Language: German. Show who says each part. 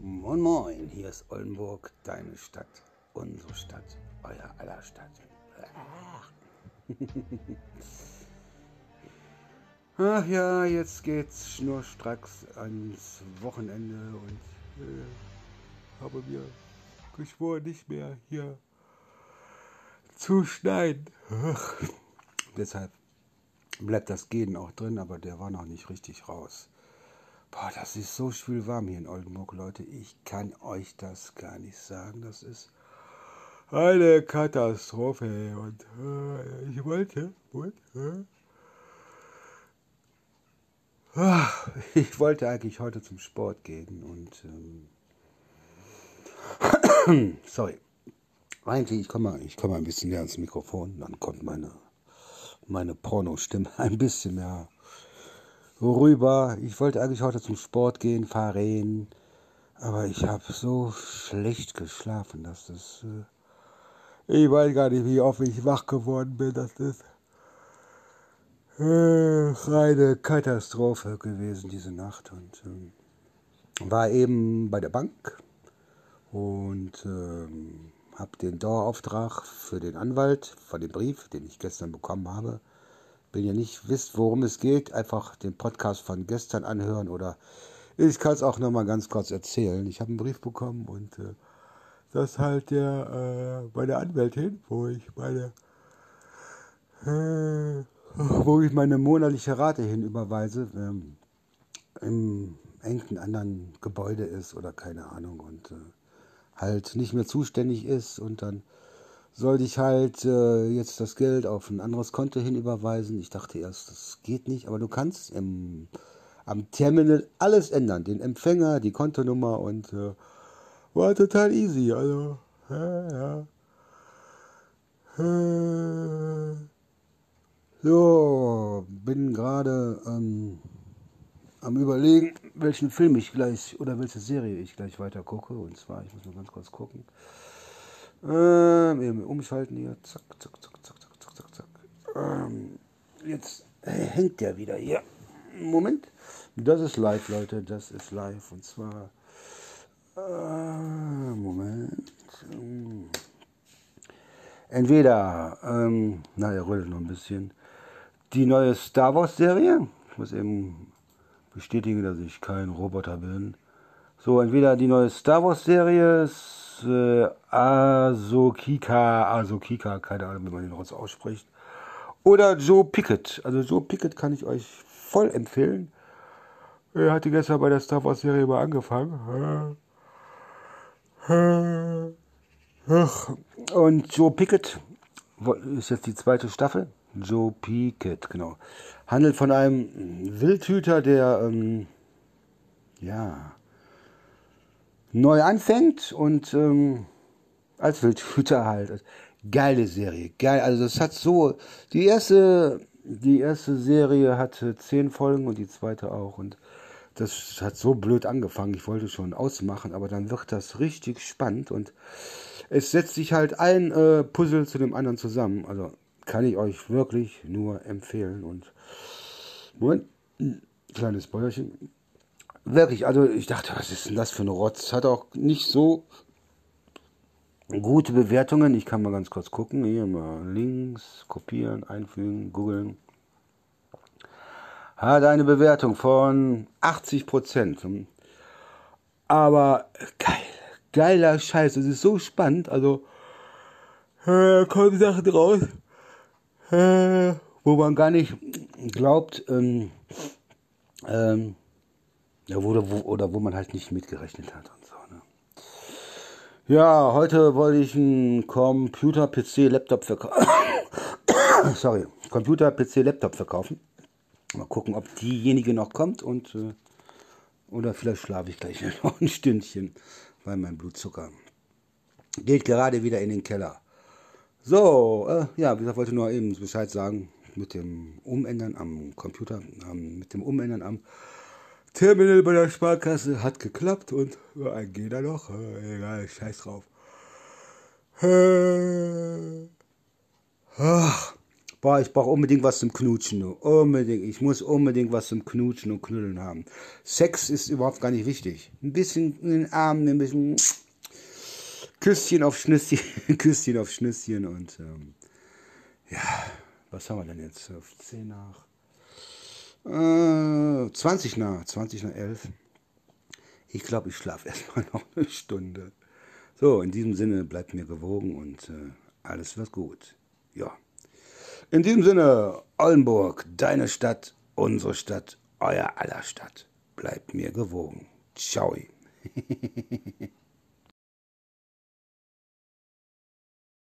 Speaker 1: Moin Moin, hier ist Oldenburg, deine Stadt, unsere Stadt, euer aller Stadt. Ach ja, jetzt geht's schnurstracks ans Wochenende und äh, habe mir geschworen, nicht mehr hier zu schneiden. Deshalb bleibt das Gehen auch drin, aber der war noch nicht richtig raus. Boah, das ist so schwül warm hier in Oldenburg, Leute. Ich kann euch das gar nicht sagen. Das ist eine Katastrophe. Und äh, ich wollte, wollte, äh, ach, ich wollte eigentlich heute zum Sport gehen und ähm, sorry. Eigentlich, ich komme mal, ich komme mal ein bisschen näher ans Mikrofon, dann kommt meine, meine Pornostimme ein bisschen mehr rüber. Ich wollte eigentlich heute zum Sport gehen, fahren, aber ich habe so schlecht geschlafen, dass das. Äh, ich weiß gar nicht, wie oft ich wach geworden bin. Das ist äh, eine Katastrophe gewesen diese Nacht und äh, war eben bei der Bank und ähm, habe den Dauerauftrag für den Anwalt von dem Brief, den ich gestern bekommen habe, wenn ihr nicht wisst, worum es geht, einfach den Podcast von gestern anhören oder ich kann es auch nochmal ganz kurz erzählen. Ich habe einen Brief bekommen und äh, das halt der äh, meine Anwältin, wo ich meine äh, wo ich meine monatliche Rate hin überweise, ähm, im engen anderen Gebäude ist oder keine Ahnung und äh, halt nicht mehr zuständig ist und dann sollte ich halt äh, jetzt das Geld auf ein anderes Konto hin überweisen. Ich dachte erst, das geht nicht, aber du kannst im, am Terminal alles ändern. Den Empfänger, die Kontonummer und äh, war total easy. Also, ja, ja. Äh, so, bin gerade ähm, am überlegen, welchen Film ich gleich oder welche Serie ich gleich weiter gucke. Und zwar, ich muss mal ganz kurz gucken. Ähm, umschalten hier. Zack, zack, zack, zack, zack, zack, zack, zack. Ähm, jetzt äh, hängt der wieder hier. Moment. Das ist live, Leute. Das ist live. Und zwar. Äh, Moment. Entweder, ähm, na, er rödelt noch ein bisschen. Die neue Star Wars Serie. Ich muss eben bestätigen, dass ich kein Roboter bin. So, entweder die neue Star Wars Serie äh, Asokika, Asokika, keine Ahnung, wie man den raus ausspricht. Oder Joe Pickett. Also Joe Pickett kann ich euch voll empfehlen. Er hatte gestern bei der Star Wars Serie mal angefangen. Und Joe Pickett ist jetzt die zweite Staffel. Joe Pickett, genau. Handelt von einem Wildhüter, der, ähm, ja, neu anfängt und ähm, als Wildhüter halt. Geile Serie, geil. Also das hat so die erste die erste Serie hatte zehn Folgen und die zweite auch und das hat so blöd angefangen. Ich wollte schon ausmachen, aber dann wird das richtig spannend und es setzt sich halt ein äh, Puzzle zu dem anderen zusammen. Also kann ich euch wirklich nur empfehlen und Moment, kleines Bäuerchen. Wirklich, also ich dachte, was ist denn das für ein Rotz? Hat auch nicht so gute Bewertungen. Ich kann mal ganz kurz gucken. Hier mal links, kopieren, einfügen, googeln. Hat eine Bewertung von 80 Prozent. Aber geil, geiler Scheiß. Es ist so spannend. Also, äh, kommen Sachen raus, äh, wo man gar nicht glaubt, ähm, ähm, ja, wo, wo, oder wo man halt nicht mitgerechnet hat und so. Ne? Ja, heute wollte ich einen Computer, PC, Laptop verkaufen. Sorry, Computer, PC, Laptop verkaufen. Mal gucken, ob diejenige noch kommt und äh, oder vielleicht schlafe ich gleich noch ein Stündchen, weil mein Blutzucker geht gerade wieder in den Keller. So, äh, ja, wie gesagt, wollte nur eben Bescheid sagen mit dem Umändern am Computer, ähm, mit dem Umändern am Terminal bei der Sparkasse hat geklappt und ein geht da noch. Äh, egal, scheiß drauf. Äh, ach, Boah, ich brauche unbedingt was zum Knutschen. Unbedingt. Ich muss unbedingt was zum Knutschen und Knuddeln haben. Sex ist überhaupt gar nicht wichtig. Ein bisschen in den Armen, ein bisschen Küsschen auf Schnüsschen, Küsschen auf Schnüsschen und ähm, ja, was haben wir denn jetzt? Auf 10 nach. Äh, 20 nach, 20 nach 11. Ich glaube, ich schlafe erstmal noch eine Stunde. So, in diesem Sinne bleibt mir gewogen und äh, alles wird gut. Ja. In diesem Sinne, Oldenburg, deine Stadt, unsere Stadt, euer aller Stadt. Bleibt mir gewogen. Ciao.